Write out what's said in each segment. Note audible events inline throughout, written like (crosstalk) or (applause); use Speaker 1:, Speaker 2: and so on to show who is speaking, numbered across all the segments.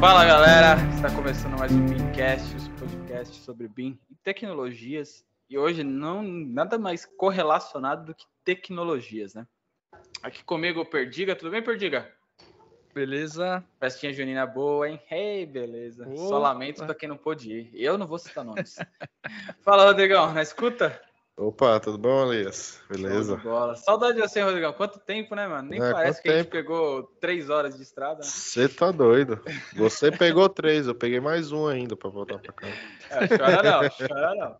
Speaker 1: Fala galera, está começando mais um BIMcast, o podcast sobre BIM e tecnologias. E hoje não nada mais correlacionado do que tecnologias, né? Aqui comigo o Perdiga, tudo bem, Perdiga?
Speaker 2: Beleza.
Speaker 1: Festinha junina boa, hein? Hey, beleza. Opa. Só lamento para quem não pôde ir. Eu não vou citar nomes. (laughs) Fala, Rodrigão, na escuta?
Speaker 3: Opa, tudo bom, Elias? Beleza?
Speaker 1: Bola. Saudade de você, Rodrigão. Quanto tempo, né, mano? Nem é, parece que tempo? a gente pegou três horas de estrada.
Speaker 3: Você tá doido. Você pegou três, eu peguei mais um ainda pra voltar pra cá.
Speaker 1: É, chora não, chora não.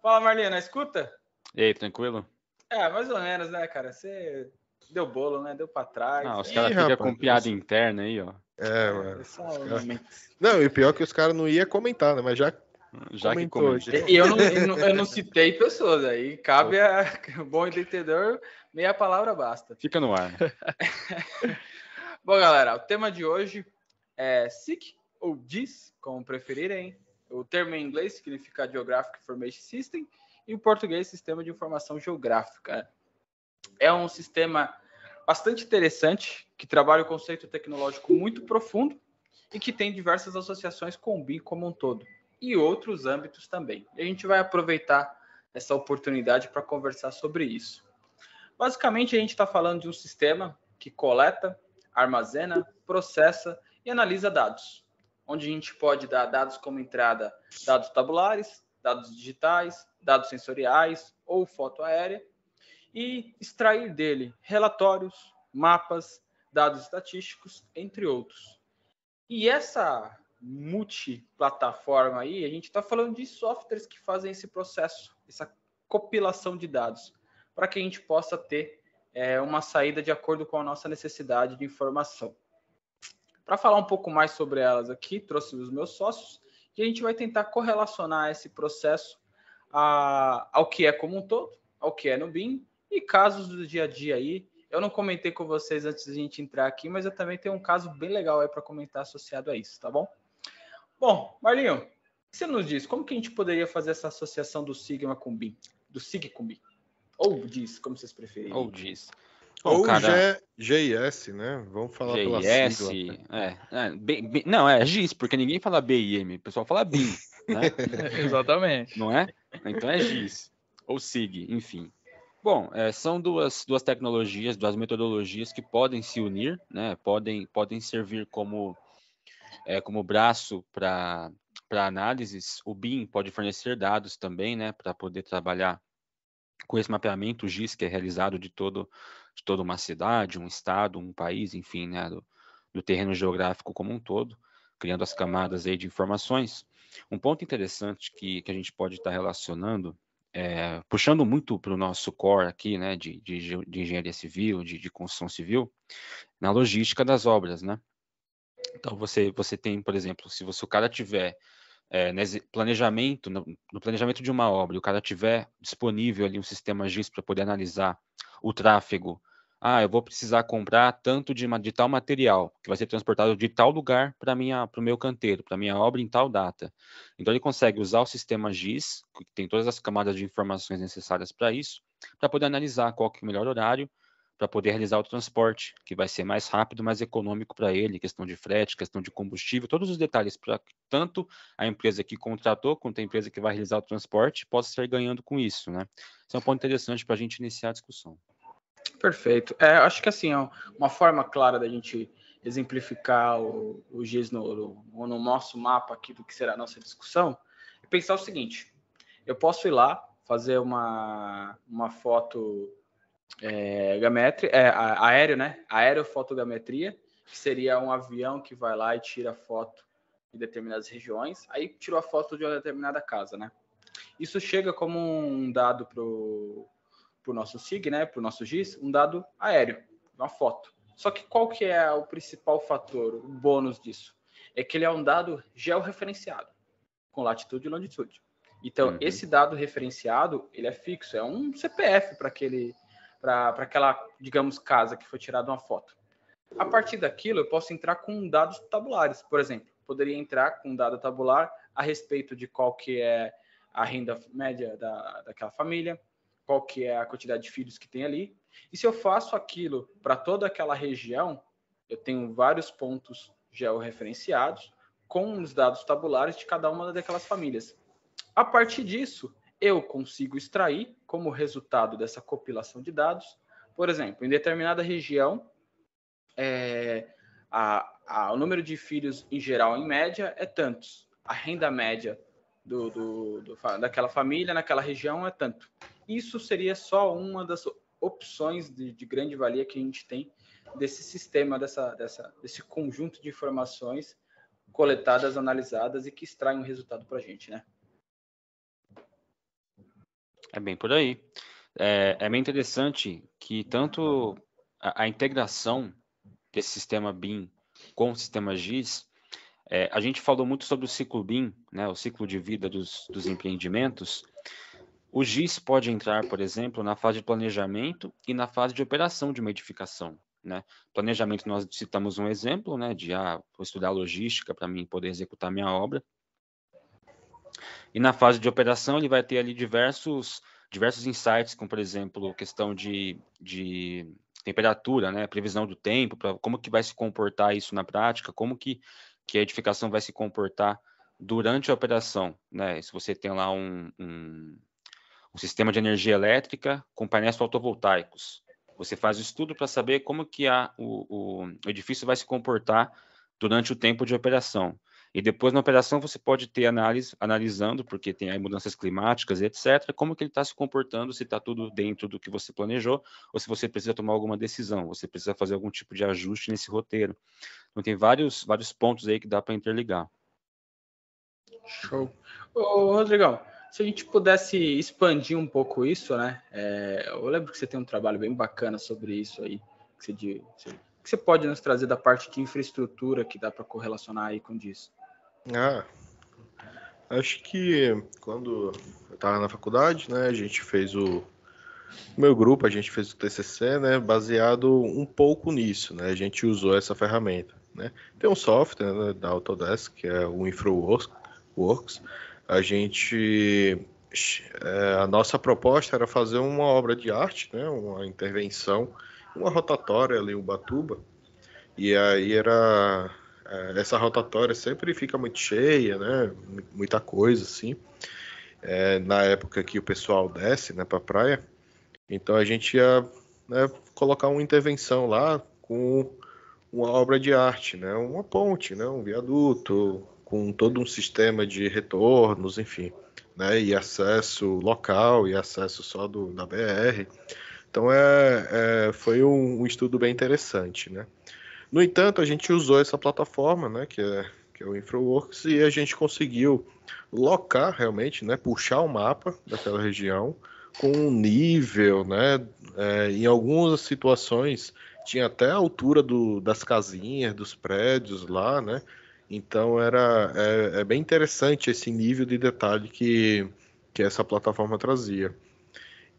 Speaker 1: Fala, Marlene, escuta?
Speaker 4: E aí, tranquilo?
Speaker 1: É, mais ou menos, né, cara? Você deu bolo, né? Deu pra trás.
Speaker 4: Não, os caras ficam com piada interna aí, ó.
Speaker 3: É, mano. É não, e pior é que os caras não iam comentar, né? Mas já
Speaker 4: já comentou,
Speaker 1: que comentou. E eu não, eu não, eu não citei pessoas, aí cabe a (laughs) bom entendedor, meia palavra basta.
Speaker 4: Fica no ar. (laughs)
Speaker 1: bom, galera, o tema de hoje é SIC, ou DIS, como preferirem. O termo em inglês significa Geographic Information System e o português Sistema de Informação Geográfica. É um sistema bastante interessante que trabalha o conceito tecnológico muito profundo e que tem diversas associações com o BIM como um todo e outros âmbitos também. E a gente vai aproveitar essa oportunidade para conversar sobre isso. Basicamente, a gente está falando de um sistema que coleta, armazena, processa e analisa dados, onde a gente pode dar dados como entrada dados tabulares, dados digitais, dados sensoriais ou foto aérea e extrair dele relatórios, mapas, dados estatísticos, entre outros. E essa multiplataforma aí, a gente está falando de softwares que fazem esse processo, essa compilação de dados, para que a gente possa ter é, uma saída de acordo com a nossa necessidade de informação. Para falar um pouco mais sobre elas aqui, trouxe os meus sócios e a gente vai tentar correlacionar esse processo a, ao que é como um todo, ao que é no BIM e casos do dia a dia aí. Eu não comentei com vocês antes de a gente entrar aqui, mas eu também tenho um caso bem legal aí para comentar associado a isso, tá bom? Bom, Marlinho, o que você nos diz? Como que a gente poderia fazer essa associação do Sigma com BIM? Do SIG com BIM? Ou diz, como vocês preferirem.
Speaker 4: Ou diz.
Speaker 3: Bom, Ou cara... GIS, né? Vamos falar GIS, pela sigla.
Speaker 4: É, é, B, B, não, é GIS, porque ninguém fala BIM, o pessoal fala BIM. Né? (laughs)
Speaker 1: Exatamente.
Speaker 4: Não é? Então é GIS. Ou SIG, enfim. Bom, é, são duas, duas tecnologias, duas metodologias que podem se unir, né? Podem, podem servir como é, como braço para análises, o BIM pode fornecer dados também, né, para poder trabalhar com esse mapeamento GIS que é realizado de todo de toda uma cidade, um estado, um país, enfim, né, do, do terreno geográfico como um todo, criando as camadas aí de informações. Um ponto interessante que, que a gente pode estar relacionando, é, puxando muito para o nosso core aqui, né, de, de, de engenharia civil, de, de construção civil, na logística das obras, né? Então você você tem, por exemplo, se você o cara tiver é, nesse planejamento, no, no, planejamento de uma obra, o cara tiver disponível ali um sistema GIS para poder analisar o tráfego. Ah, eu vou precisar comprar tanto de, de tal material que vai ser transportado de tal lugar para o meu canteiro, para minha obra em tal data. Então ele consegue usar o sistema GIS, que tem todas as camadas de informações necessárias para isso, para poder analisar qual que é o melhor horário, para poder realizar o transporte, que vai ser mais rápido, mais econômico para ele, questão de frete, questão de combustível, todos os detalhes para tanto a empresa que contratou quanto a empresa que vai realizar o transporte possa estar ganhando com isso, né? Isso é um ponto interessante para a gente iniciar a discussão.
Speaker 1: Perfeito. É, acho que assim, uma forma clara da gente exemplificar o, o GIS no, no, no nosso mapa aqui do que será a nossa discussão é pensar o seguinte: eu posso ir lá fazer uma, uma foto é, gametria, é, aéreo, né? Aerofotogrametria, que seria um avião que vai lá e tira foto em determinadas regiões. Aí tirou a foto de uma determinada casa, né? Isso chega como um dado para o nosso SIG, né? Para o nosso GIS, um dado aéreo, uma foto. Só que qual que é o principal fator, o bônus disso? É que ele é um dado georreferenciado, com latitude e longitude. Então, uhum. esse dado referenciado, ele é fixo, é um CPF para aquele para aquela, digamos, casa que foi tirada uma foto. A partir daquilo, eu posso entrar com dados tabulares, por exemplo. Poderia entrar com um dado tabular a respeito de qual que é a renda média da, daquela família, qual que é a quantidade de filhos que tem ali. E se eu faço aquilo para toda aquela região, eu tenho vários pontos georreferenciados com os dados tabulares de cada uma daquelas famílias. A partir disso, eu consigo extrair, como resultado dessa compilação de dados, por exemplo, em determinada região, é, a, a, o número de filhos em geral, em média, é tantos. A renda média do, do, do, daquela família naquela região é tanto. Isso seria só uma das opções de, de grande valia que a gente tem desse sistema, dessa, dessa, desse conjunto de informações coletadas, analisadas e que extraem um resultado para a gente, né?
Speaker 4: É bem por aí. É, é bem interessante que tanto a, a integração desse sistema BIM com o sistema GIS, é, a gente falou muito sobre o ciclo BIM, né, o ciclo de vida dos, dos empreendimentos. O GIS pode entrar, por exemplo, na fase de planejamento e na fase de operação de uma edificação. Né? Planejamento, nós citamos um exemplo, né, de ah, vou estudar logística para mim poder executar minha obra. E na fase de operação, ele vai ter ali diversos, diversos insights, como, por exemplo, questão de, de temperatura, né, previsão do tempo, pra, como que vai se comportar isso na prática, como que, que a edificação vai se comportar durante a operação. Né? Se você tem lá um, um, um sistema de energia elétrica com painéis fotovoltaicos, você faz o estudo para saber como que a, o, o edifício vai se comportar durante o tempo de operação. E depois na operação você pode ter análise, analisando, porque tem aí mudanças climáticas e etc., como que ele está se comportando, se está tudo dentro do que você planejou, ou se você precisa tomar alguma decisão, você precisa fazer algum tipo de ajuste nesse roteiro. Então tem vários, vários pontos aí que dá para interligar.
Speaker 1: Show. Ô, Rodrigão, se a gente pudesse expandir um pouco isso, né? É, eu lembro que você tem um trabalho bem bacana sobre isso aí, que você, que você pode nos trazer da parte de infraestrutura que dá para correlacionar aí com isso.
Speaker 3: Ah, acho que quando eu estava na faculdade, né, a gente fez o, o meu grupo, a gente fez o TCC, né, baseado um pouco nisso, né, a gente usou essa ferramenta, né. Tem um software né, da Autodesk, que é o InfraWorks, a gente, é, a nossa proposta era fazer uma obra de arte, né, uma intervenção, uma rotatória ali, Ubatuba, e aí era essa rotatória sempre fica muito cheia, né? Muita coisa assim. É, na época que o pessoal desce, né, para praia, então a gente ia né, colocar uma intervenção lá com uma obra de arte, né? Uma ponte, né? Um viaduto com todo um sistema de retornos, enfim, né? E acesso local e acesso só do da BR. Então é, é foi um, um estudo bem interessante, né? No entanto, a gente usou essa plataforma, né, que é, que é o InfraWorks, e a gente conseguiu locar realmente, né, puxar o mapa daquela região com um nível, né, é, em algumas situações tinha até a altura do, das casinhas, dos prédios lá, né, então era é, é bem interessante esse nível de detalhe que, que essa plataforma trazia.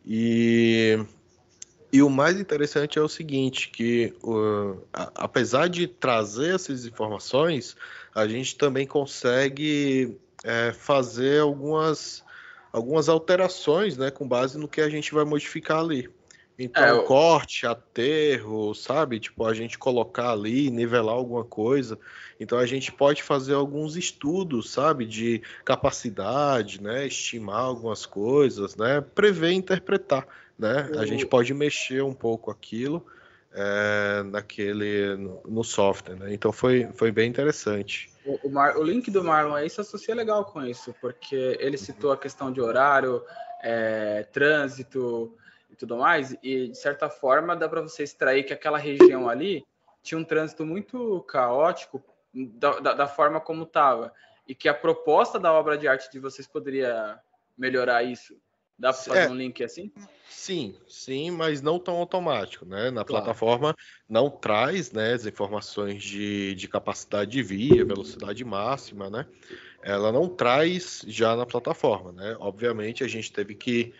Speaker 3: E e o mais interessante é o seguinte, que uh, a, apesar de trazer essas informações, a gente também consegue é, fazer algumas, algumas alterações né, com base no que a gente vai modificar ali. Então, é, eu... corte, aterro, sabe? Tipo, a gente colocar ali, nivelar alguma coisa. Então, a gente pode fazer alguns estudos, sabe? De capacidade, né? Estimar algumas coisas, né? Prever e interpretar né? A gente pode mexer um pouco aquilo é, naquele no, no, software, né? Então foi, foi bem interessante.
Speaker 1: O, o, Mar, o, link do Marlon aí se associa legal com isso, porque ele citou a questão de horário, é, trânsito e tudo mais, e de certa forma dá para você extrair que aquela região ali tinha um trânsito muito caótico da, da, da forma como estava, e que a proposta da obra de arte de vocês poderia melhorar isso. Dá para fazer é, um link assim?
Speaker 3: Sim, sim, mas não tão automático, né? Na claro. plataforma não traz né, as informações de, de capacidade de via, velocidade máxima, né? Ela não traz já na plataforma, né? Obviamente a gente teve que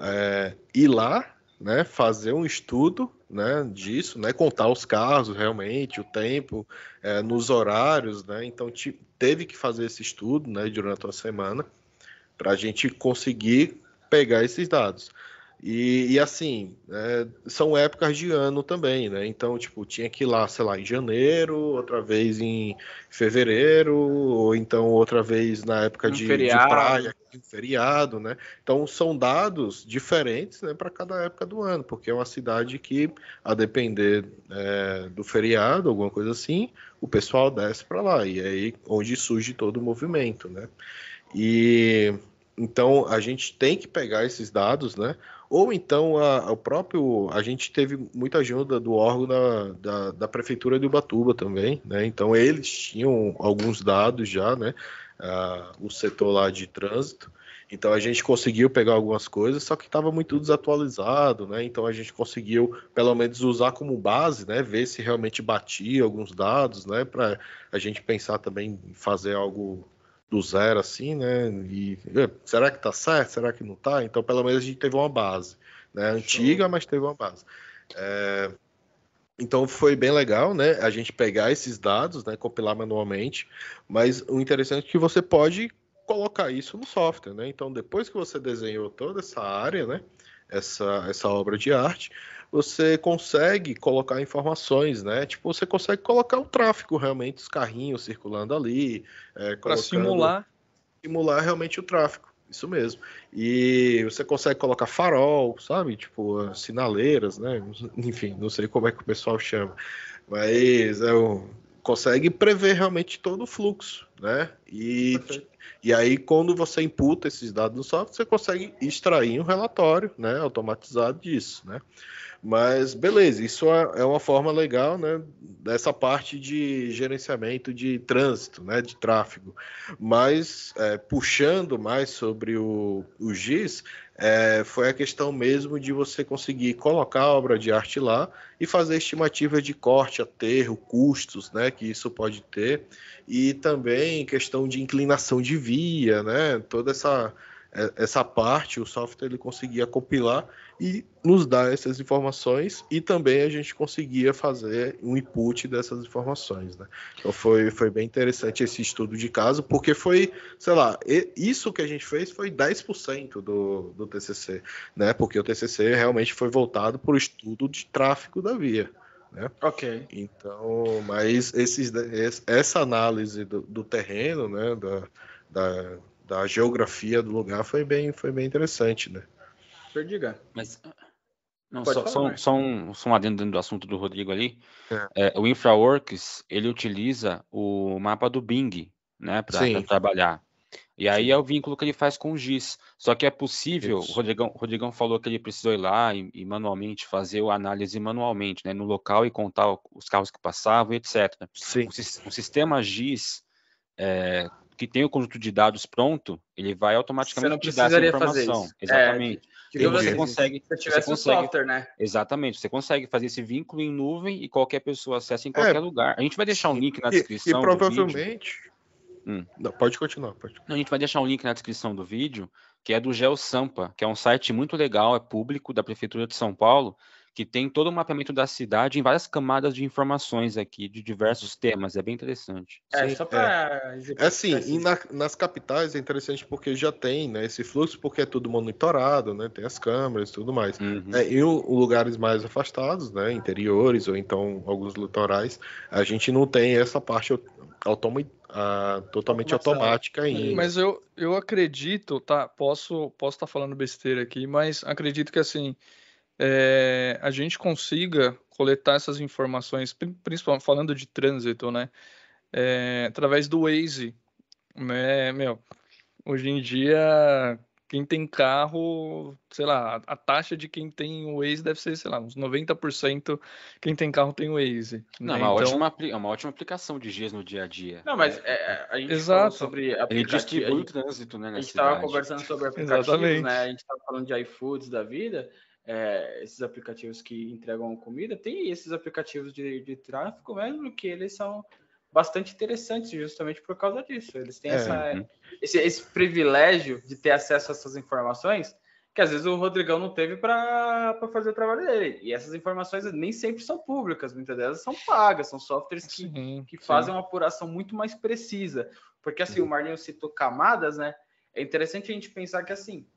Speaker 3: é, ir lá, né? Fazer um estudo, né? Disso, né? Contar os casos realmente, o tempo, é, nos horários, né? Então teve que fazer esse estudo, né? Durante a semana para a gente conseguir pegar esses dados. E, e assim, é, são épocas de ano também, né? Então, tipo, tinha que ir lá, sei lá, em janeiro, outra vez em fevereiro, ou então outra vez na época de, de, praia, feriado, né? Então, são dados diferentes né, para cada época do ano, porque é uma cidade que, a depender é, do feriado, alguma coisa assim, o pessoal desce para lá, e é aí onde surge todo o movimento, né? E então a gente tem que pegar esses dados, né? Ou então a, o próprio. A gente teve muita ajuda do órgão da, da, da, Prefeitura de Ubatuba também, né? Então eles tinham alguns dados já, né? Uh, o setor lá de trânsito. Então a gente conseguiu pegar algumas coisas, só que estava muito desatualizado, né? Então a gente conseguiu pelo menos usar como base, né? Ver se realmente batia alguns dados, né? Para a gente pensar também em fazer algo do zero, assim, né? E será que tá certo? Será que não tá? Então, pelo menos a gente teve uma base, né? Antiga, mas teve uma base. É... Então foi bem legal, né? A gente pegar esses dados, né? Compilar manualmente. Mas o interessante é que você pode colocar isso no software, né? Então depois que você desenhou toda essa área, né? Essa, essa obra de arte, você consegue colocar informações, né? Tipo, você consegue colocar o tráfego realmente, os carrinhos circulando ali.
Speaker 2: É, Para simular.
Speaker 3: Simular realmente o tráfego, isso mesmo. E você consegue colocar farol, sabe? Tipo, sinaleiras, né? Enfim, não sei como é que o pessoal chama. Mas é um, consegue prever realmente todo o fluxo, né? E, e aí, quando você imputa esses dados no software, você consegue extrair um relatório, né? Automatizado disso, né? Mas beleza, isso é, é uma forma legal, né, dessa parte de gerenciamento de trânsito, né, de tráfego. Mas é, puxando mais sobre o, o GIS, é, foi a questão mesmo de você conseguir colocar a obra de arte lá e fazer estimativa de corte, aterro, custos, né, que isso pode ter, e também questão de inclinação de via, né, toda essa essa parte o software ele conseguia compilar e nos dar essas informações e também a gente conseguia fazer um input dessas informações, né? Então foi, foi bem interessante esse estudo de caso, porque foi, sei lá, isso que a gente fez foi 10% do, do TCC, né? Porque o TCC realmente foi voltado para o estudo de tráfego da via. Né?
Speaker 1: Ok.
Speaker 3: Então, mas esses, essa análise do, do terreno, né, da, da, da geografia do lugar foi bem, foi bem interessante, né?
Speaker 1: Perdiga.
Speaker 4: Mas não, só, só, só, um, só um adendo dentro do assunto do Rodrigo ali. É. É, o InfraWorks, ele utiliza o mapa do Bing, né, para trabalhar. E aí Sim. é o vínculo que ele faz com o GIS. Só que é possível, o Rodrigão, o Rodrigão falou que ele precisou ir lá e, e, manualmente fazer a análise manualmente, né, no local e contar os carros que passavam, etc.
Speaker 3: Sim.
Speaker 4: O, o sistema GIS é, que tem o conjunto de dados pronto, ele vai automaticamente
Speaker 1: te dar essa
Speaker 4: informação. Exatamente.
Speaker 1: É, você consegue. Se tivesse você consegue, software, né?
Speaker 4: Exatamente. Você consegue fazer esse vínculo em nuvem e qualquer pessoa acessa em qualquer é, lugar. A gente vai deixar um link na descrição.
Speaker 3: E, e provavelmente. Hum. Não, pode continuar. Pode.
Speaker 4: Não, a gente vai deixar um link na descrição do vídeo, que é do GeoSampa, que é um site muito legal, é público, da Prefeitura de São Paulo, que tem todo o mapeamento da cidade em várias camadas de informações aqui, de diversos temas. É bem interessante.
Speaker 3: É, Sim, só para. É. é assim, na, nas capitais é interessante porque já tem né, esse fluxo, porque é tudo monitorado, né? Tem as câmeras e tudo mais. Uhum. É, em lugares mais afastados, né? Interiores ou então alguns litorais, a gente não tem essa parte automa totalmente automática ainda.
Speaker 2: Mas eu, eu acredito, tá? Posso posso estar tá falando besteira aqui, mas acredito que assim é, a gente consiga coletar essas informações, principalmente falando de trânsito, né? É, através do Waze. Né, meu, hoje em dia, quem tem carro, sei lá, a taxa de quem tem o Waze deve ser, sei lá, uns 90% quem tem carro tem o Waze.
Speaker 4: Não, né? uma, então... ótima, é uma ótima aplicação de dias no dia a dia.
Speaker 1: Não, mas é, é a gente
Speaker 2: Exato.
Speaker 1: sobre
Speaker 4: Ele distribui o trânsito, né?
Speaker 1: A gente estava conversando sobre aplicativos, Exatamente. né? A gente estava falando de iFoods da vida é, esses aplicativos que entregam comida, tem esses aplicativos de, de tráfego mesmo que eles são bastante interessantes justamente por causa disso. Eles têm é, essa, uhum. esse, esse, privilégio de ter acesso a essas informações que às vezes o Rodrigão não teve para fazer o trabalho dele. E essas informações nem sempre são públicas, muitas delas são pagas, são softwares que, sim, que fazem uma apuração muito mais precisa. Porque assim, o Marlinho citou camadas, né? É interessante a gente pensar que assim,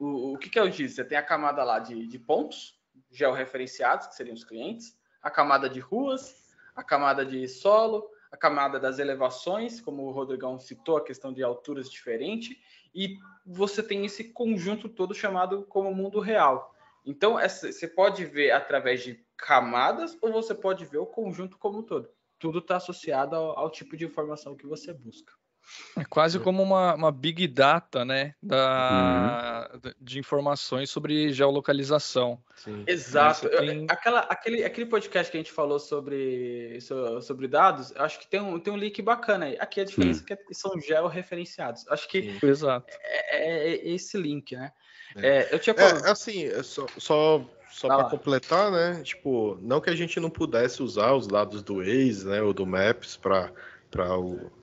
Speaker 1: o, o que, que é o? Você tem a camada lá de, de pontos georreferenciados, que seriam os clientes, a camada de ruas, a camada de solo, a camada das elevações, como o Rodrigão citou, a questão de alturas diferentes, e você tem esse conjunto todo chamado como mundo real. Então, essa, você pode ver através de camadas ou você pode ver o conjunto como um todo. Tudo está associado ao, ao, tipo de informação que você busca.
Speaker 2: É quase como uma, uma big data, né? Da, uhum. De informações sobre geolocalização.
Speaker 1: Sim. Exato. Tem... Aquela, aquele, aquele podcast que a gente falou sobre, sobre dados, eu acho que tem um, tem um link bacana aí. Aqui a diferença é que são georreferenciados. Acho que
Speaker 2: Exato.
Speaker 1: É, é, esse link, né?
Speaker 3: É. é, eu tinha é, assim, é só, só, só para completar, né? Tipo, não que a gente não pudesse usar os dados do Waze, né, ou do Maps para para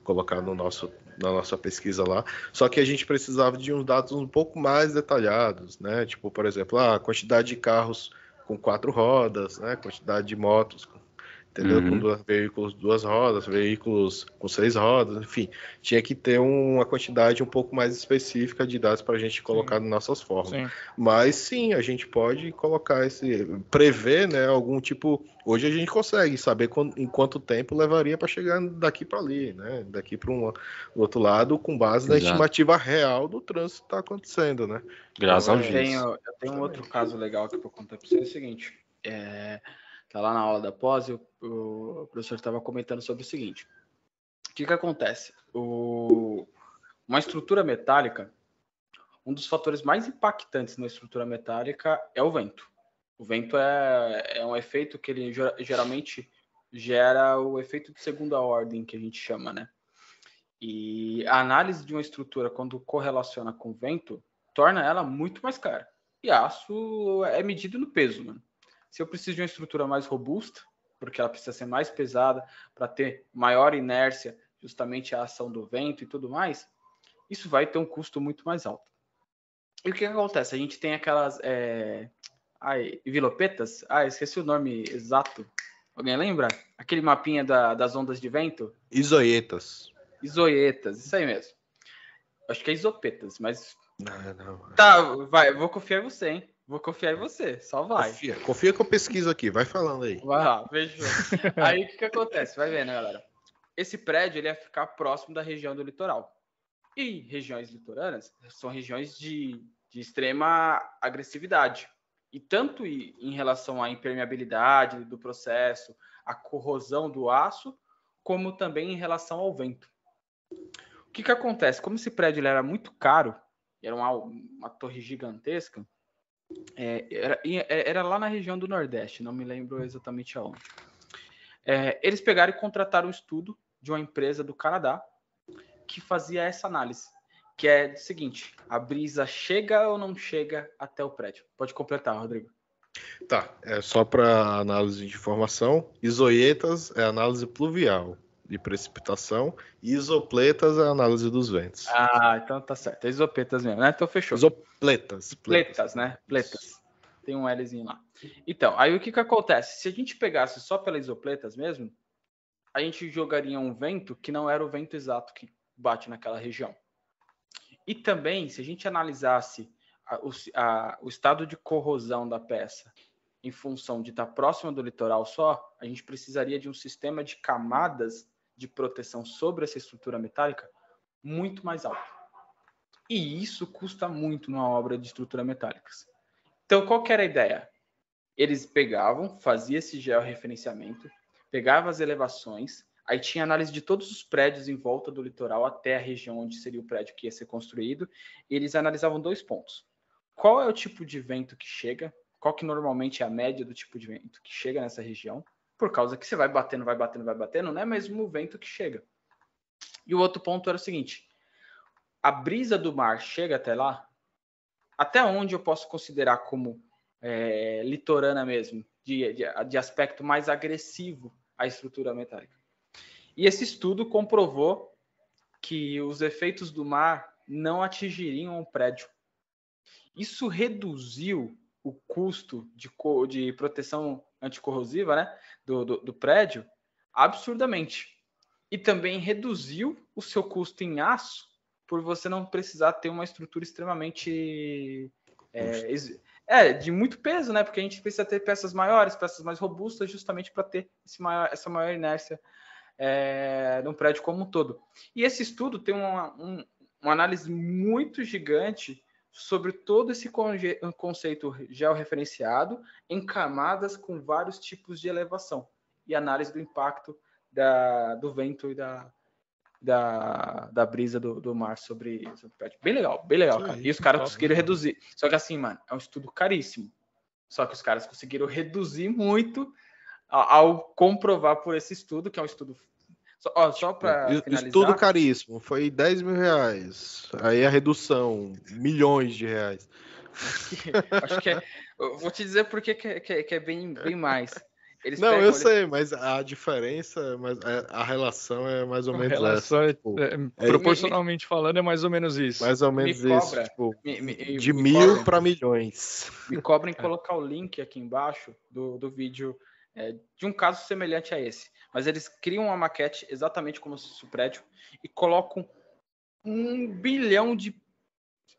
Speaker 3: colocar no nosso na nossa pesquisa lá, só que a gente precisava de uns dados um pouco mais detalhados, né? Tipo, por exemplo, a quantidade de carros com quatro rodas, né? Quantidade de motos com entendeu? Uhum. Com duas, veículos duas rodas, veículos com seis rodas, enfim, tinha que ter uma quantidade um pouco mais específica de dados para a gente colocar sim. nas nossas formas. Sim. Mas sim, a gente pode colocar esse, prever, né? Algum tipo. Hoje a gente consegue saber quando, em quanto tempo levaria para chegar daqui para ali, né? Daqui para um outro lado, com base Exato. na estimativa real do trânsito que está acontecendo, né?
Speaker 1: Graças então, a Deus. Eu tenho um outro caso legal aqui para contar para vocês, é o seguinte. É, tá lá na aula da pós, o, o professor estava comentando sobre o seguinte: o que, que acontece? O, uma estrutura metálica, um dos fatores mais impactantes na estrutura metálica é o vento. O vento é, é um efeito que ele geralmente gera o efeito de segunda ordem, que a gente chama, né? E a análise de uma estrutura, quando correlaciona com vento, torna ela muito mais cara. E aço é medido no peso, mano. Se eu preciso de uma estrutura mais robusta, porque ela precisa ser mais pesada para ter maior inércia, justamente a ação do vento e tudo mais, isso vai ter um custo muito mais alto. E o que, acontece? A gente tem aquelas é... Ai, vilopetas. Ah, esqueci o nome exato. Alguém lembra? Aquele mapinha da, das ondas de vento?
Speaker 3: Isoietas.
Speaker 1: Isoietas, isso aí mesmo. Acho que é isopetas, mas.
Speaker 3: Não, não.
Speaker 1: Tá, vai, vou confiar em você, hein? Vou confiar em você, só vai.
Speaker 3: Confia, confia que eu pesquiso aqui, vai falando aí.
Speaker 1: Vai lá, veja. (laughs) aí o que, que acontece? Vai vendo, galera. Esse prédio ele ia ficar próximo da região do litoral. E regiões litorâneas são regiões de, de extrema agressividade. E tanto em relação à impermeabilidade do processo, a corrosão do aço, como também em relação ao vento. O que, que acontece? Como esse prédio ele era muito caro, era uma, uma torre gigantesca, é, era, é, era, lá na região do Nordeste, não me lembro exatamente aonde. É, eles pegaram e contrataram um estudo de uma empresa do Canadá que fazia essa análise, que é o seguinte: a brisa chega ou não chega até o prédio? Pode completar, Rodrigo.
Speaker 3: Tá, é só para análise de informação. Isoietas é análise pluvial de precipitação e isopletas é a análise dos ventos.
Speaker 1: Ah, então tá certo. É isopetas mesmo, né? Então fechou.
Speaker 3: Isopletas.
Speaker 1: Pletas, né? Pletas. Tem um Lzinho lá. Então, aí o que que acontece? Se a gente pegasse só pelas isopletas mesmo, a gente jogaria um vento que não era o vento exato que bate naquela região. E também, se a gente analisasse a, o, a, o estado de corrosão da peça em função de estar próxima do litoral só, a gente precisaria de um sistema de camadas de proteção sobre essa estrutura metálica muito mais alto. E isso custa muito numa obra de estrutura metálicas. Então, qual era a ideia? Eles pegavam, faziam esse georreferenciamento, pegavam as elevações, aí tinha análise de todos os prédios em volta do litoral até a região onde seria o prédio que ia ser construído, e eles analisavam dois pontos. Qual é o tipo de vento que chega? Qual que normalmente é a média do tipo de vento que chega nessa região? Por causa que você vai batendo, vai batendo, vai batendo, não é mesmo o vento que chega. E o outro ponto era o seguinte: a brisa do mar chega até lá, até onde eu posso considerar como é, litorana mesmo, de, de, de aspecto mais agressivo à estrutura metálica. E esse estudo comprovou que os efeitos do mar não atingiriam o prédio. Isso reduziu o custo de, de proteção anticorrosiva né, do, do, do prédio absurdamente. E também reduziu o seu custo em aço por você não precisar ter uma estrutura extremamente é, é, de muito peso, né? Porque a gente precisa ter peças maiores, peças mais robustas, justamente para ter maior, essa maior inércia é, no prédio como um todo. E esse estudo tem uma, um, uma análise muito gigante sobre todo esse conceito georreferenciado em camadas com vários tipos de elevação e análise do impacto da, do vento e da, da, da brisa do, do mar sobre, sobre o prédio. Bem legal, bem legal, cara. E os caras conseguiram reduzir. Só que assim, mano, é um estudo caríssimo. Só que os caras conseguiram reduzir muito ao, ao comprovar por esse estudo, que é um estudo só, ó, só para finalizar.
Speaker 3: Estudo caríssimo, foi 10 mil reais. Aí a redução, milhões de reais. (laughs)
Speaker 1: Acho que é. Eu vou te dizer porque que, é, que, é, que é bem, bem mais.
Speaker 3: Eles não, pegam, eu eles... sei, mas a diferença, mas a relação é mais ou menos essa.
Speaker 2: É, tipo, é, é, proporcionalmente me, falando, é mais ou menos isso.
Speaker 3: Mais ou menos isso. Cobra, tipo, me, de mil para milhões.
Speaker 1: Me cobrem colocar o link aqui embaixo do, do vídeo é, de um caso semelhante a esse. Mas eles criam uma maquete exatamente como se fosse o prédio e colocam um bilhão de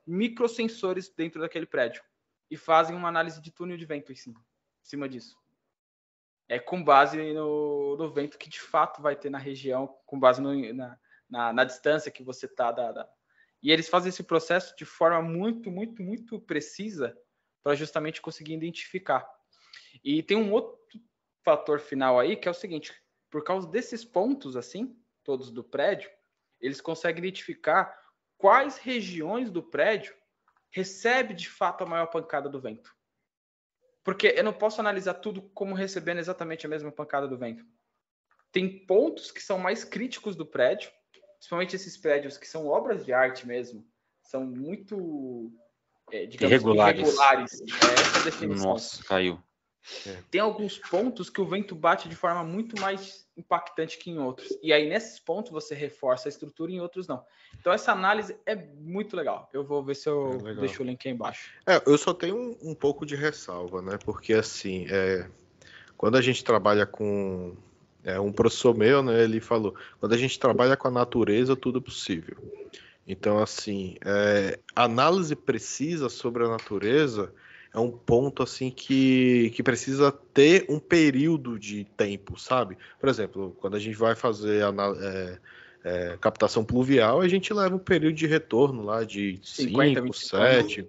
Speaker 1: microsensores dentro daquele prédio e fazem uma análise de túnel de vento em cima, em cima disso. É com base no, no, vento que de fato vai ter na região, com base no, na, na, na, distância que você está da, da, E eles fazem esse processo de forma muito, muito, muito precisa para justamente conseguir identificar. E tem um outro fator final aí, que é o seguinte: por causa desses pontos, assim, todos do prédio, eles conseguem identificar quais regiões do prédio recebe de fato a maior pancada do vento. Porque eu não posso analisar tudo como recebendo exatamente a mesma pancada do vento. Tem pontos que são mais críticos do prédio, principalmente esses prédios que são obras de arte mesmo, são muito,
Speaker 4: é, digamos, irregulares. irregulares.
Speaker 1: É essa definição.
Speaker 4: Nossa, caiu.
Speaker 1: É. Tem alguns pontos que o vento bate de forma muito mais impactante que em outros. E aí, nesses pontos, você reforça a estrutura e em outros não. Então, essa análise é muito legal. Eu vou ver se eu é deixo o link aí embaixo.
Speaker 3: É, eu só tenho um, um pouco de ressalva, né? Porque, assim, é, quando a gente trabalha com. É, um professor meu, né? Ele falou: quando a gente trabalha com a natureza, tudo é possível. Então, assim, é, análise precisa sobre a natureza é um ponto assim que, que precisa ter um período de tempo, sabe? Por exemplo, quando a gente vai fazer a, é, é, captação pluvial, a gente leva um período de retorno lá de 5, 7,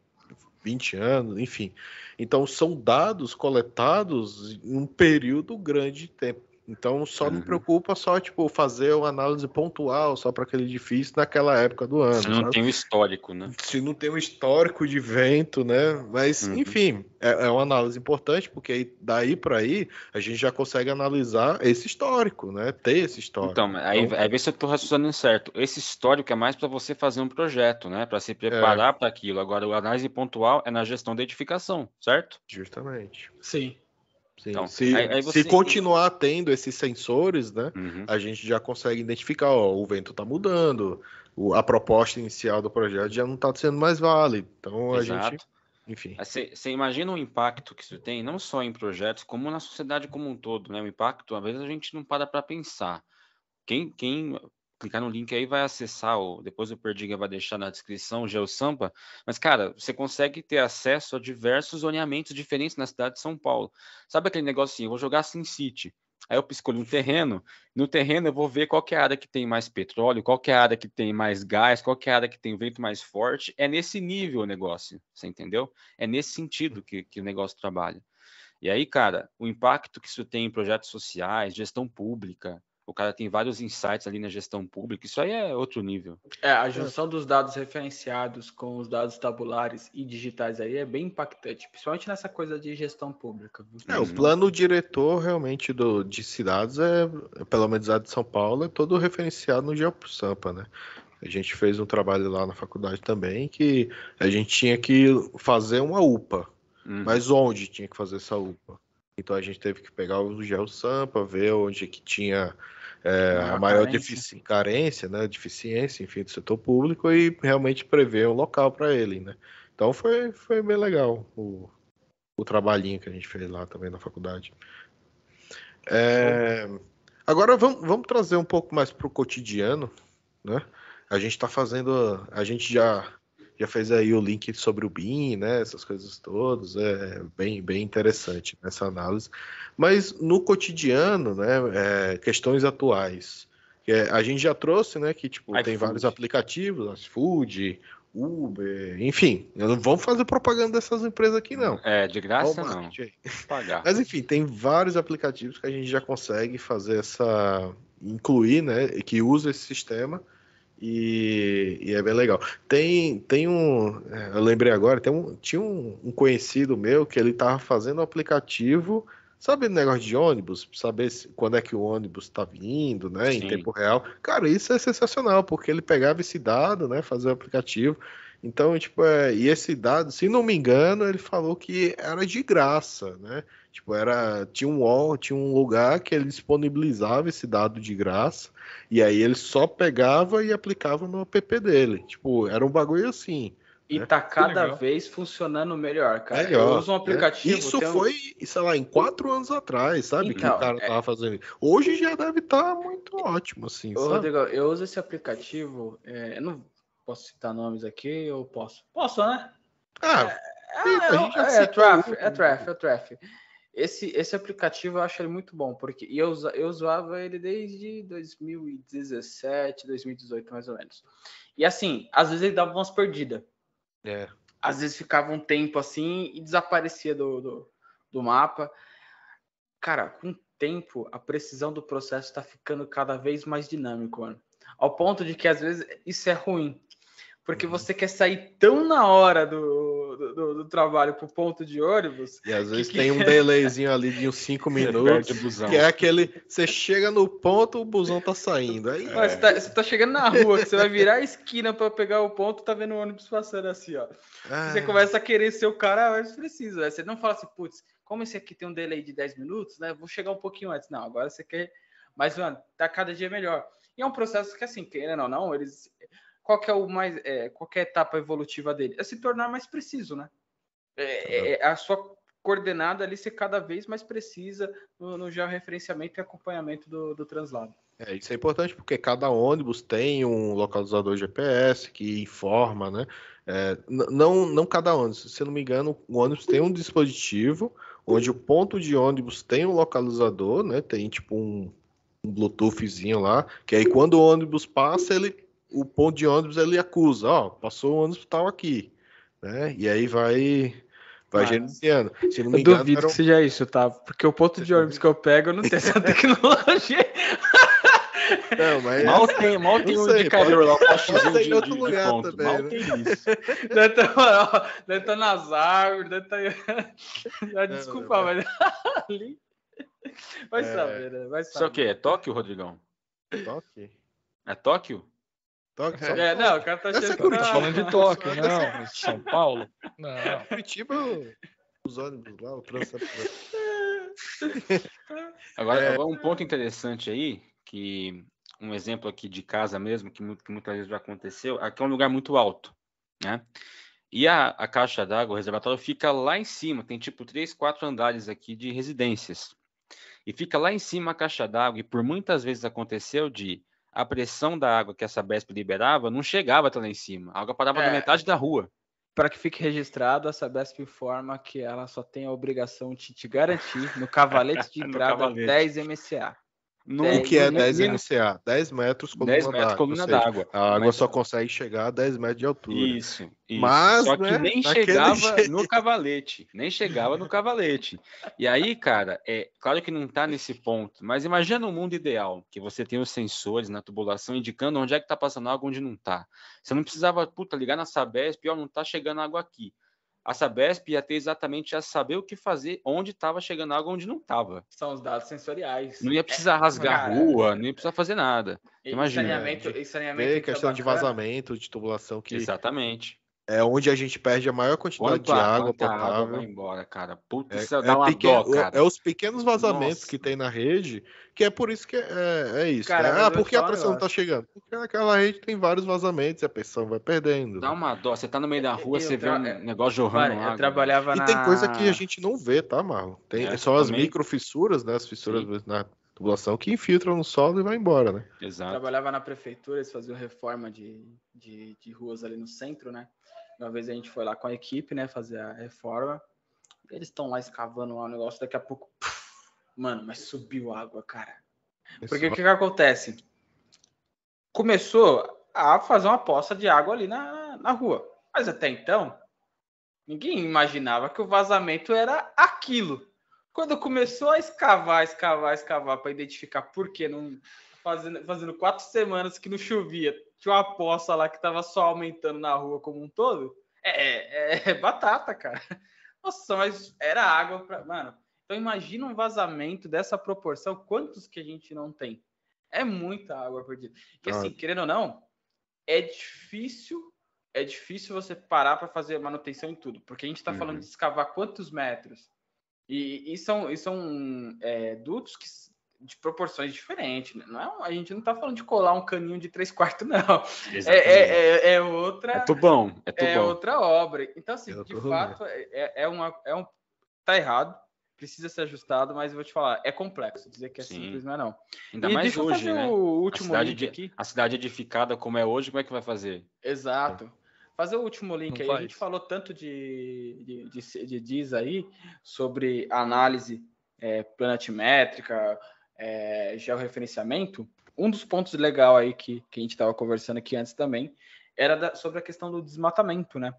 Speaker 3: 20 anos, enfim. Então são dados coletados em um período grande de tempo. Então só uhum. me preocupa só tipo fazer uma análise pontual só para aquele edifício naquela época do ano.
Speaker 4: Se não sabe? tem um histórico, né?
Speaker 3: Se não tem um histórico de vento, né? Mas uhum. enfim, é, é, uma análise importante porque aí, daí para aí a gente já consegue analisar esse histórico, né? Ter esse histórico.
Speaker 4: Então, aí, então... aí vê se eu estou raciocinando certo. Esse histórico é mais para você fazer um projeto, né? Para se preparar é. para aquilo. Agora, a análise pontual é na gestão da edificação, certo?
Speaker 3: Justamente.
Speaker 1: Sim.
Speaker 3: Sim. Então, se, aí, aí você... se, continuar tendo esses sensores, né, uhum. a gente já consegue identificar, ó, o vento está mudando, o, a proposta inicial do projeto já não está sendo mais válida. Então Exato. a gente, enfim.
Speaker 4: Você imagina o impacto que isso tem, não só em projetos, como na sociedade como um todo, né? O impacto, às vezes a gente não para para pensar. Quem, quem clicar no link aí vai acessar, o, depois o Perdiga vai deixar na descrição o GeoSampa, mas cara, você consegue ter acesso a diversos zoneamentos diferentes na cidade de São Paulo. Sabe aquele negócio assim, eu vou jogar SimCity, aí eu escolho um terreno, no terreno eu vou ver qual é a área que tem mais petróleo, qual é a área que tem mais gás, qual é a área que tem vento mais forte, é nesse nível o negócio, você entendeu? É nesse sentido que, que o negócio trabalha. E aí, cara, o impacto que isso tem em projetos sociais, gestão pública, o cara tem vários insights ali na gestão pública, isso aí é outro nível.
Speaker 1: É, a junção dos dados referenciados com os dados tabulares e digitais aí é bem impactante, principalmente nessa coisa de gestão pública.
Speaker 3: É, o plano diretor realmente do, de cidades, é, pelo menos a de São Paulo, é todo referenciado no GeoSampa, né? A gente fez um trabalho lá na faculdade também que a gente tinha que fazer uma UPA. Uhum. Mas onde tinha que fazer essa UPA? Então a gente teve que pegar o GeoSampa, ver onde que tinha é, a maior carência, né, deficiência, enfim, do setor público e realmente prever um local para ele, né. Então foi, foi bem legal o, o trabalhinho que a gente fez lá também na faculdade. É, agora vamos, vamos trazer um pouco mais para o cotidiano, né? A gente está fazendo, a gente já já fez aí o link sobre o BIM, né? Essas coisas todas, é bem, bem interessante essa análise. Mas no cotidiano, né? É, questões atuais. É, a gente já trouxe, né? Que tipo, tem vários aplicativos, iFood, Uber, enfim, não vamos fazer propaganda dessas empresas aqui, não.
Speaker 4: É, de graça não.
Speaker 3: Pagar. Mas enfim, tem vários aplicativos que a gente já consegue fazer essa. incluir, né? Que usa esse sistema. E, e é bem legal. Tem, tem um. É, eu lembrei agora, tem um, tinha um, um conhecido meu que ele estava fazendo um aplicativo Sabe o negócio de ônibus? Saber se, quando é que o ônibus está vindo, né? Sim. Em tempo real. Cara, isso é sensacional, porque ele pegava esse dado, né? Fazer o aplicativo. Então, tipo, é, e esse dado, se não me engano, ele falou que era de graça, né? Tipo, era tinha um tinha um lugar que ele disponibilizava esse dado de graça, e aí ele só pegava e aplicava no app dele. Tipo, era um bagulho assim.
Speaker 1: E né? tá cada vez funcionando melhor, cara. Melhor,
Speaker 3: eu uso um aplicativo. Isso foi, sei lá, em quatro anos atrás, sabe? Então, que o então, cara é... tava fazendo. Hoje já deve estar tá muito ótimo, assim.
Speaker 1: Ô, Rodrigo, eu uso esse aplicativo. É, eu não posso citar nomes aqui, ou posso? Posso, né?
Speaker 3: Ah,
Speaker 1: é, é, é, é, Traf, é Traf, é Traf. Esse, esse aplicativo eu acho ele muito bom, porque eu, eu usava ele desde 2017, 2018, mais ou menos. E assim, às vezes ele dava umas perdidas.
Speaker 3: É.
Speaker 1: Às vezes ficava um tempo assim e desaparecia do, do, do mapa. Cara, com o tempo, a precisão do processo está ficando cada vez mais dinâmico, mano. Ao ponto de que às vezes isso é ruim. Porque uhum. você quer sair tão na hora do, do, do trabalho pro ponto de ônibus.
Speaker 3: E às vezes que, tem que... um (laughs) delayzinho ali de uns 5 minutos. que é aquele. Você chega no ponto, o busão tá saindo. Aí...
Speaker 1: É. Você, tá, você, tá, chegando na rua, você vai virar a esquina para pegar o ponto, tá vendo o ônibus passando assim, ó. Ah. Você começa a querer ser o cara, mas precisa. Você não fala assim, putz, como esse aqui tem um delay de 10 minutos, né? Vou chegar um pouquinho antes. Não, agora você quer. Mas, mano, tá cada dia melhor. E é um processo que, assim, querendo ou não, eles qual que é o mais é, qual é a etapa evolutiva dele? É se tornar mais preciso, né? É, é, a sua coordenada ali ser cada vez mais precisa no, no georreferenciamento e acompanhamento do, do translado.
Speaker 3: É, isso é importante porque cada ônibus tem um localizador GPS que informa, né? É, não, não cada ônibus, se não me engano, o ônibus tem um dispositivo onde o ponto de ônibus tem um localizador, né? Tem tipo um, um Bluetoothzinho lá, que aí quando o ônibus passa, ele o ponto de ônibus ele acusa, ó, passou o ônibus tal aqui, né? E aí vai vai gerenciando.
Speaker 1: Se não me eu engano, duvido que seja isso, tá? Porque o ponto de ônibus que eu pego não tem essa (laughs) tecnologia.
Speaker 4: Não, mas... Mal (laughs) tem, mal tem um sei, indicador lá, um
Speaker 1: de, em outro de, lugar de também, mal né? tem isso. (laughs) Deve estar, deve estar nas árvores, deve estar... Desculpa, não, mas ali... Vai é... saber, né? Vai saber.
Speaker 4: Isso é o quê? É Tóquio, Rodrigão?
Speaker 3: Tóquio?
Speaker 4: É Tóquio?
Speaker 1: São é, não, o cara tá
Speaker 2: chegando. Curitiba. falando de Tóquio, não. São Paulo? Não.
Speaker 3: Curitiba, os ônibus lá, o trânsito. (laughs)
Speaker 4: Agora, é... um ponto interessante aí, que um exemplo aqui de casa mesmo, que, que muitas vezes já aconteceu, aqui é um lugar muito alto, né? E a, a caixa d'água, o reservatório, fica lá em cima, tem tipo três, quatro andares aqui de residências. E fica lá em cima a caixa d'água, e por muitas vezes aconteceu de a pressão da água que essa Sabesp liberava não chegava até lá em cima. A água parava é, na metade da rua.
Speaker 1: Para que fique registrado, a Sabesp informa que ela só tem a obrigação de te garantir no cavalete de (laughs) entrada 10 MCA.
Speaker 3: No, o que é 10 MCA? 10 metros coluna 10
Speaker 4: metros coluna d'água.
Speaker 3: A água só consegue chegar a 10 metros de altura.
Speaker 4: Isso. isso. Mas, só que né, nem chegava jeito. no cavalete. Nem chegava no cavalete. E aí, cara, é claro que não está nesse ponto, mas imagina um mundo ideal, que você tem os sensores na tubulação indicando onde é que está passando água, onde não está. Você não precisava, puta, ligar na Sabesp, ó, não está chegando água aqui a Sabesp ia ter exatamente a saber o que fazer, onde estava chegando água, onde não estava.
Speaker 1: São os dados sensoriais.
Speaker 4: Não ia precisar é, rasgar cara, rua, não ia precisar fazer nada. Imagina.
Speaker 1: Saneamento, saneamento
Speaker 3: questão de vazamento, de tubulação que.
Speaker 4: Exatamente
Speaker 3: é onde a gente perde a maior quantidade quanto de a, água potável. Água vai
Speaker 4: embora, cara. Puta,
Speaker 3: é, é, dá pequeno, dó, cara. é, os pequenos vazamentos Nossa. que tem na rede, que é por isso que é, é isso. Cara, né? Ah, por que a pressão não tá chegando? Porque naquela rede tem vários vazamentos e a pressão vai perdendo.
Speaker 4: Dá uma dó. Você tá no meio da rua, eu, você vê um negócio jorrando água.
Speaker 1: Eu trabalhava
Speaker 3: e
Speaker 1: na...
Speaker 3: tem coisa que a gente não vê, tá, Marlon? Tem é, só as microfissuras, né? As fissuras Sim. na tubulação que infiltram no solo e vai embora, né?
Speaker 1: Exato. trabalhava na prefeitura, eles faziam reforma de, de, de ruas ali no centro, né? Uma vez a gente foi lá com a equipe, né, fazer a reforma. Eles estão lá escavando lá o negócio, daqui a pouco, mano, mas subiu água, cara. Porque o que, que acontece? Começou a fazer uma poça de água ali na, na rua. Mas até então, ninguém imaginava que o vazamento era aquilo. Quando começou a escavar, escavar, escavar para identificar por que não fazendo, fazendo quatro semanas que não chovia, tinha uma poça lá que estava só aumentando na rua como um todo. É, é, é batata, cara. Nossa, mas era água para, mano. Então imagina um vazamento dessa proporção, quantos que a gente não tem? É muita água perdida. E assim, querendo ou não, é difícil, é difícil você parar para fazer manutenção em tudo, porque a gente está uhum. falando de escavar quantos metros? E, e são, e são é, dutos que, de proporções diferentes. Né? Não é, a gente não está falando de colar um caninho de três quartos, não. É, é, é, é, outra.
Speaker 4: É tubão. É, tubão.
Speaker 1: é outra obra. Então, assim, de fato, é, é, uma, é um. Tá errado, precisa ser ajustado, mas eu vou te falar, é complexo. Dizer que é Sim. simples não é não.
Speaker 4: Ainda e mais hoje, né? O último a cidade, aqui. a cidade edificada como é hoje, como é que vai fazer?
Speaker 1: Exato. Fazer o último link não aí, faz. a gente falou tanto de, de, de, de diz aí sobre análise é, planimétrica, é, georreferenciamento. Um dos pontos legal aí que, que a gente estava conversando aqui antes também era da, sobre a questão do desmatamento, né?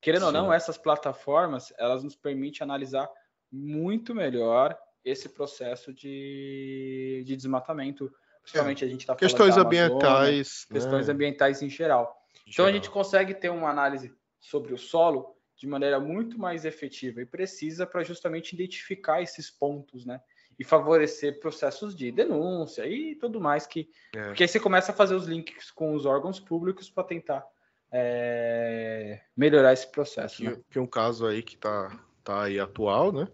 Speaker 1: Querendo Sim. ou não, essas plataformas elas nos permitem analisar muito melhor esse processo de, de desmatamento. Principalmente a gente está falando
Speaker 3: questões ambientais,
Speaker 1: questões né? ambientais em geral. Então geral. a gente consegue ter uma análise sobre o solo de maneira muito mais efetiva e precisa para justamente identificar esses pontos, né? E favorecer processos de denúncia e tudo mais que. É. Porque aí você começa a fazer os links com os órgãos públicos para tentar é, melhorar esse processo.
Speaker 3: Que,
Speaker 1: né?
Speaker 3: que um caso aí que está tá aí atual, né?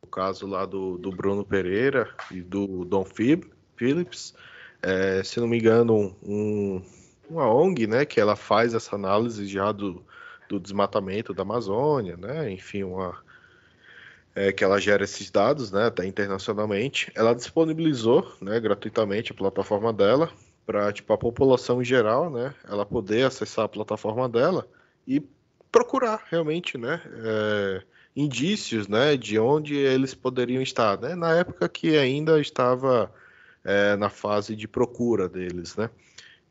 Speaker 3: O caso lá do, do Bruno Pereira e do Dom Phillips. É, se não me engano, um, uma ONG, né, que ela faz essa análise já do, do desmatamento da Amazônia, né, enfim, uma, é, que ela gera esses dados, né, até internacionalmente, ela disponibilizou, né, gratuitamente a plataforma dela para tipo a população em geral, né, ela poder acessar a plataforma dela e procurar realmente, né, é, indícios né, de onde eles poderiam estar, né, na época que ainda estava é, na fase de procura deles, né?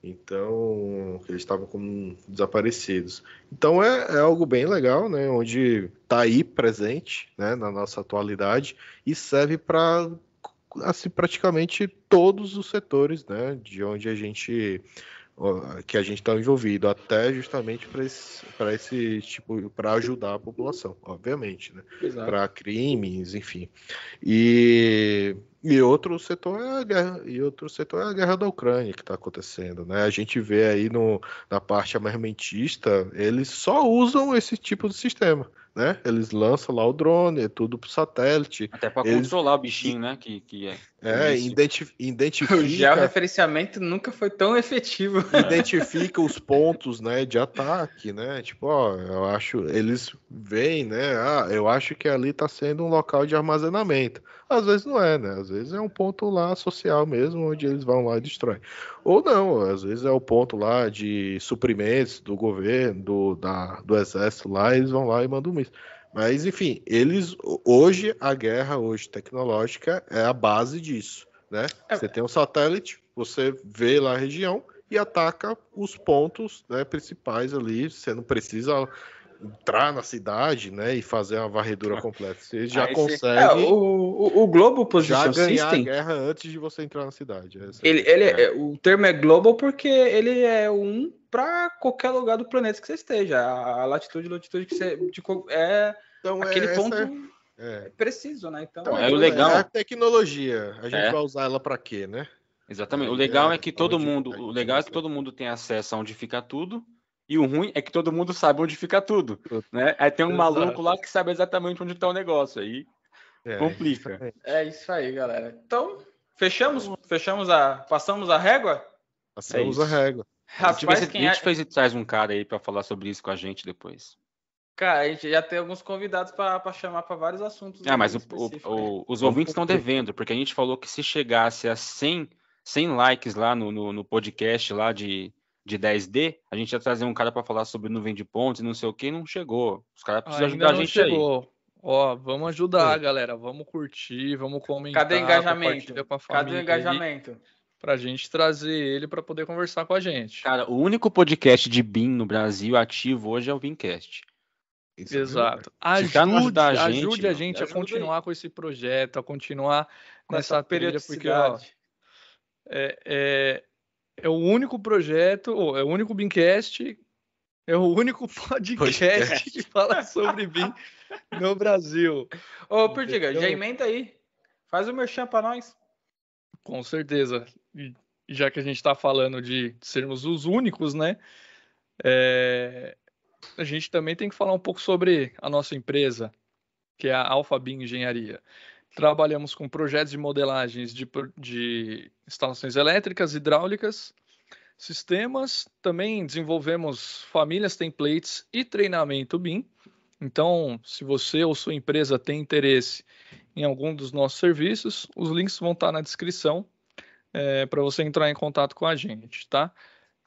Speaker 3: Então, eles estavam como desaparecidos. Então é, é, algo bem legal, né? Onde está aí presente, né? Na nossa atualidade e serve para assim praticamente todos os setores, né? De onde a gente que a gente está envolvido, até justamente para esse, esse tipo, para ajudar a população, obviamente, né? Para crimes, enfim. E, e outro setor é a guerra, e outro setor é a guerra da Ucrânia que está acontecendo, né? A gente vê aí no, na parte armamentista, eles só usam esse tipo de sistema né? Eles lançam lá o drone, é tudo pro satélite.
Speaker 4: Até para eles... controlar o bichinho, né? Que, que é.
Speaker 3: É, identif (laughs) identifica.
Speaker 1: O georreferenciamento nunca foi tão efetivo. (laughs)
Speaker 3: Identifica os pontos, né, de ataque, né? Tipo, ó, eu acho, eles veem, né? Ah, eu acho que ali está sendo um local de armazenamento. Às vezes não é, né? Às vezes é um ponto lá social mesmo, onde eles vão lá e destroem. Ou não, às vezes é o ponto lá de suprimentos do governo, do, da, do exército lá, eles vão lá e mandam isso. Mas, enfim, eles hoje, a guerra hoje tecnológica é a base disso. Né? É. Você tem um satélite, você vê lá a região e ataca os pontos né, principais ali. Você não precisa entrar na cidade, né, e fazer uma varredura (laughs) completa. Você já Aí consegue. É,
Speaker 1: o, o, o Global Position
Speaker 3: já ganhar
Speaker 1: System.
Speaker 3: a guerra antes de você entrar na cidade.
Speaker 1: ele, ele é. é. o termo é global porque ele é um para qualquer lugar do planeta que você esteja. A latitude e longitude que você de, é então, aquele é, ponto. É, preciso, né? Então, então
Speaker 4: é, o legal. É
Speaker 3: a tecnologia. A gente é. vai usar ela para quê, né?
Speaker 4: Exatamente. O legal é, que todo mundo, o legal é que todo mundo tem acesso a onde fica tudo e o ruim é que todo mundo sabe onde fica tudo, né? Aí tem um Exato. maluco lá que sabe exatamente onde está o negócio, aí é, complica.
Speaker 1: É isso aí, galera. Então, fechamos, fechamos a, passamos a régua?
Speaker 3: Passamos é a régua.
Speaker 4: Rapaz, a gente, quem a gente é... fez traz um cara aí para falar sobre isso com a gente depois.
Speaker 1: Cara, a gente já tem alguns convidados para chamar para vários assuntos.
Speaker 4: Ah, mas o, o, o, os ouvintes estão devendo, porque a gente falou que se chegasse a 100, 100 likes lá no, no, no podcast lá de, de 10D, a gente ia trazer um cara para falar sobre nuvem de pontos e não sei o que, e não chegou. Os caras precisam
Speaker 2: Ainda
Speaker 4: ajudar a gente aí.
Speaker 2: chegou. Ó, vamos ajudar, galera. Vamos curtir, vamos comentar.
Speaker 1: Cadê o engajamento?
Speaker 2: compartilha Com a
Speaker 1: Cadê o
Speaker 2: família aí,
Speaker 1: engajamento?
Speaker 2: pra gente trazer ele pra poder conversar com a gente.
Speaker 4: Cara, o único podcast de BIM no Brasil ativo hoje é o BIMcast.
Speaker 3: Isso é
Speaker 2: Exato.
Speaker 4: Não
Speaker 2: Ajude,
Speaker 4: ajudar a gente,
Speaker 2: ajude a gente a
Speaker 1: ajuda aí.
Speaker 2: continuar com esse projeto, a continuar
Speaker 1: Com
Speaker 2: nessa
Speaker 1: essa
Speaker 2: trilha, porque ó,
Speaker 1: periodicidade.
Speaker 2: é, é, é o único projeto, ou é o único BIMcast, é o único (laughs) podcast,
Speaker 3: Podcast.
Speaker 2: que fala sobre BIM no Brasil.
Speaker 1: Ô, Perdiga, já
Speaker 2: Então-
Speaker 1: emenda aí. Faz o merchan pra nós.
Speaker 2: Com certeza. E já que a gente está falando de sermos os únicos, né? é, a gente também tem que falar um pouco sobre a nossa empresa, que é a Alphabim Engenharia. Trabalhamos com projetos de modelagens de, de instalações elétricas, hidráulicas, sistemas. Também desenvolvemos famílias, templates e treinamento BIM. Então, se você ou sua empresa tem interesse em algum dos nossos serviços, os links vão estar na descrição para você entrar em contato com a gente, tá?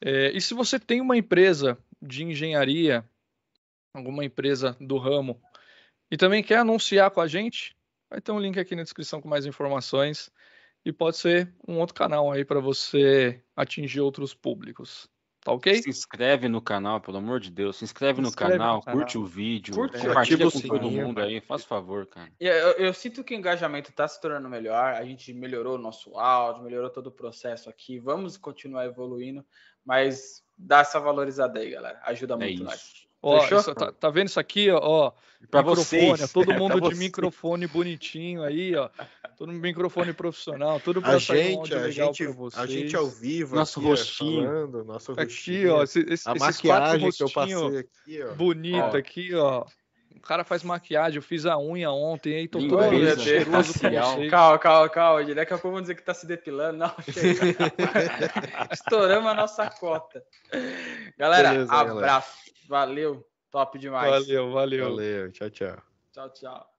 Speaker 2: É, e se você tem uma empresa de engenharia, alguma empresa do ramo, e também quer anunciar com a gente, vai ter um link aqui na descrição com mais informações e pode ser um outro canal aí para você atingir outros públicos, tá ok?
Speaker 4: Se inscreve no canal, pelo amor de Deus. Se inscreve, no,
Speaker 2: inscreve no
Speaker 4: canal,
Speaker 2: canal.
Speaker 4: curte o vídeo,
Speaker 1: Curte,
Speaker 4: compartilha com todo mundo aí. Faz favor, cara.
Speaker 1: Eu, eu sinto que o engajamento está se tornando melhor. A gente melhorou o nosso áudio, melhorou todo o processo aqui. Vamos continuar evoluindo, mas dá essa valorizada aí, galera. Ajuda
Speaker 4: É
Speaker 1: muito
Speaker 4: isso.
Speaker 1: nós.
Speaker 2: Ó, isso- tá, tá vendo isso aqui, ó?
Speaker 4: Pra
Speaker 2: microfone,
Speaker 4: vocês.
Speaker 2: todo
Speaker 4: É,
Speaker 2: mundo
Speaker 4: pra
Speaker 2: de
Speaker 4: vocês.
Speaker 2: microfone bonitinho aí, ó. Todo microfone profissional, tudo
Speaker 3: A
Speaker 2: para sair um
Speaker 3: gente,
Speaker 2: áudio
Speaker 3: a gente,
Speaker 2: pra vocês.
Speaker 3: a gente ao vivo,
Speaker 4: Nosso
Speaker 3: aqui,
Speaker 4: rostinho.
Speaker 3: falando, nosso
Speaker 2: Aqui,
Speaker 3: rostinho.
Speaker 2: ó, esse, esse,
Speaker 3: a maquiagem que eu passei aqui, ó.
Speaker 2: bonito
Speaker 1: Ó.
Speaker 2: aqui, ó. O cara faz maquiagem, eu fiz a unha ontem, aí tô todo bonito, cheiroso.
Speaker 1: Calma, calma, calma. Daqui a pouco vão dizer que tá se depilando. Não, (laughs) chega. Estouramos a nossa cota. Galera,
Speaker 3: Beleza, galera.
Speaker 1: abraço. Valeu. Top demais.
Speaker 2: Valeu, valeu.
Speaker 3: Valeu, tchau, tchau.
Speaker 1: Tchau, tchau.